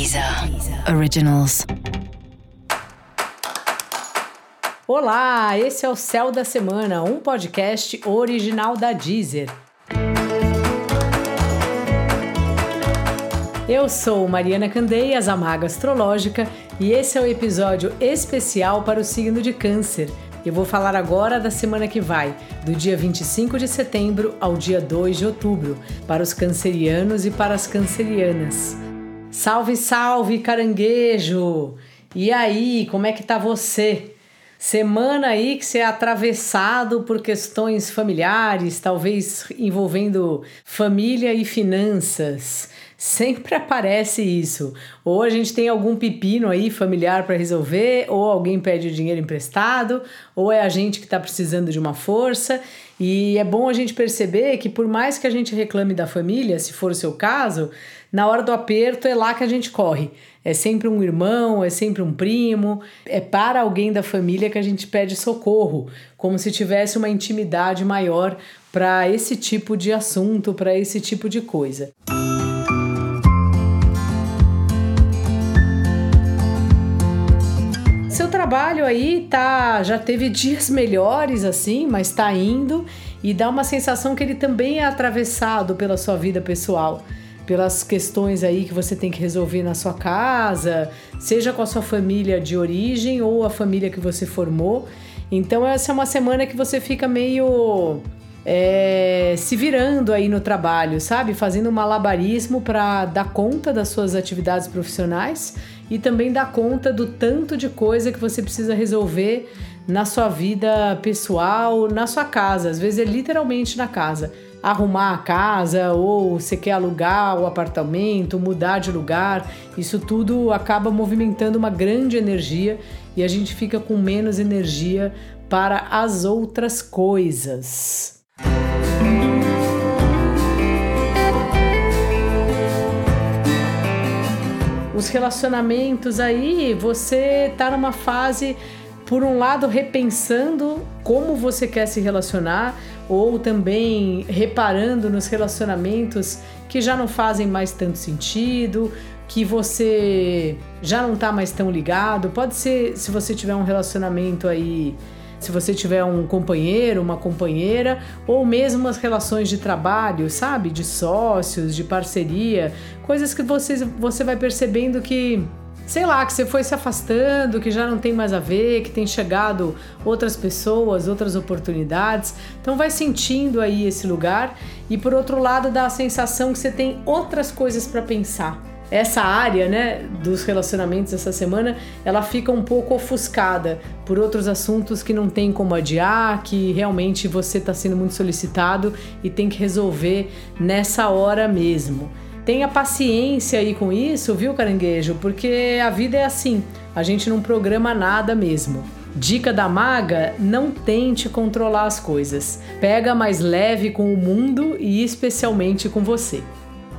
Deezer Originals. Olá, esse é o Céu da Semana, um podcast original da Deezer. Eu sou Mariana Candeias, a Maga Astrológica, e esse é o um episódio especial para o signo de Câncer. Eu vou falar agora da semana que vai, do dia 25 de setembro ao dia 2 de outubro, para os cancerianos e para as cancerianas. Salve, salve, caranguejo! E aí, como é que tá você? Semana aí que você é atravessado por questões familiares, talvez envolvendo família e finanças. Sempre aparece isso. Ou a gente tem algum pepino aí familiar para resolver, ou alguém pede o dinheiro emprestado, ou é a gente que está precisando de uma força. E é bom a gente perceber que, por mais que a gente reclame da família, se for o seu caso, na hora do aperto é lá que a gente corre. É sempre um irmão, é sempre um primo, é para alguém da família que a gente pede socorro, como se tivesse uma intimidade maior para esse tipo de assunto, para esse tipo de coisa. Trabalho aí tá, já teve dias melhores assim, mas tá indo e dá uma sensação que ele também é atravessado pela sua vida pessoal, pelas questões aí que você tem que resolver na sua casa, seja com a sua família de origem ou a família que você formou. Então essa é uma semana que você fica meio é, se virando aí no trabalho, sabe? Fazendo um malabarismo para dar conta das suas atividades profissionais e também dar conta do tanto de coisa que você precisa resolver na sua vida pessoal, na sua casa, às vezes é literalmente na casa. Arrumar a casa ou você quer alugar o apartamento, mudar de lugar, isso tudo acaba movimentando uma grande energia e a gente fica com menos energia para as outras coisas. Os relacionamentos aí, você tá numa fase, por um lado, repensando como você quer se relacionar, ou também reparando nos relacionamentos que já não fazem mais tanto sentido, que você já não tá mais tão ligado. Pode ser se você tiver um relacionamento aí se você tiver um companheiro, uma companheira, ou mesmo as relações de trabalho, sabe? De sócios, de parceria, coisas que você, você vai percebendo que sei lá, que você foi se afastando, que já não tem mais a ver, que tem chegado outras pessoas, outras oportunidades. Então vai sentindo aí esse lugar e por outro lado dá a sensação que você tem outras coisas para pensar essa área, né, dos relacionamentos essa semana, ela fica um pouco ofuscada por outros assuntos que não tem como adiar, que realmente você está sendo muito solicitado e tem que resolver nessa hora mesmo. Tenha paciência aí com isso, viu, caranguejo? Porque a vida é assim, a gente não programa nada mesmo. Dica da maga: não tente controlar as coisas. Pega mais leve com o mundo e especialmente com você.